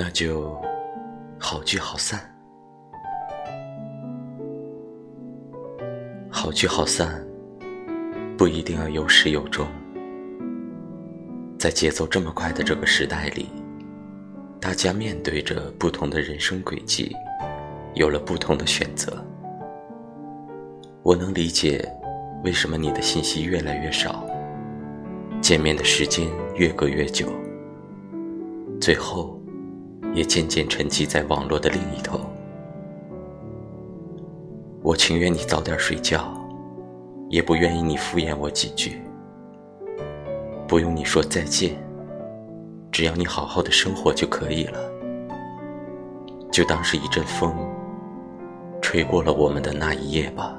那就好聚好散，好聚好散，不一定要有始有终。在节奏这么快的这个时代里，大家面对着不同的人生轨迹，有了不同的选择。我能理解为什么你的信息越来越少，见面的时间越隔越久，最后。也渐渐沉寂在网络的另一头。我情愿你早点睡觉，也不愿意你敷衍我几句。不用你说再见，只要你好好的生活就可以了。就当是一阵风，吹过了我们的那一夜吧。